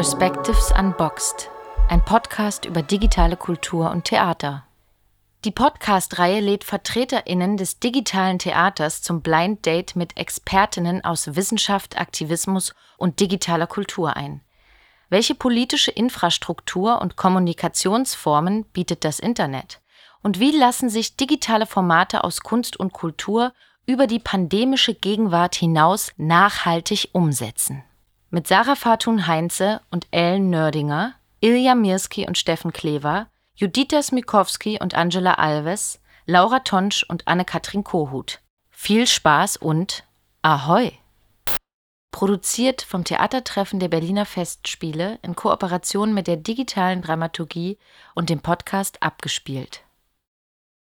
Perspectives Unboxed, ein Podcast über digitale Kultur und Theater. Die Podcast-Reihe lädt VertreterInnen des digitalen Theaters zum Blind Date mit ExpertInnen aus Wissenschaft, Aktivismus und digitaler Kultur ein. Welche politische Infrastruktur und Kommunikationsformen bietet das Internet? Und wie lassen sich digitale Formate aus Kunst und Kultur über die pandemische Gegenwart hinaus nachhaltig umsetzen? Mit Sarah Fatun Heinze und Ellen Nördinger, Ilja Mirski und Steffen Klever Judita Smikowski und Angela Alves, Laura Tonsch und Anne-Katrin Kohut. Viel Spaß und Ahoi! Produziert vom Theatertreffen der Berliner Festspiele in Kooperation mit der digitalen Dramaturgie und dem Podcast abgespielt.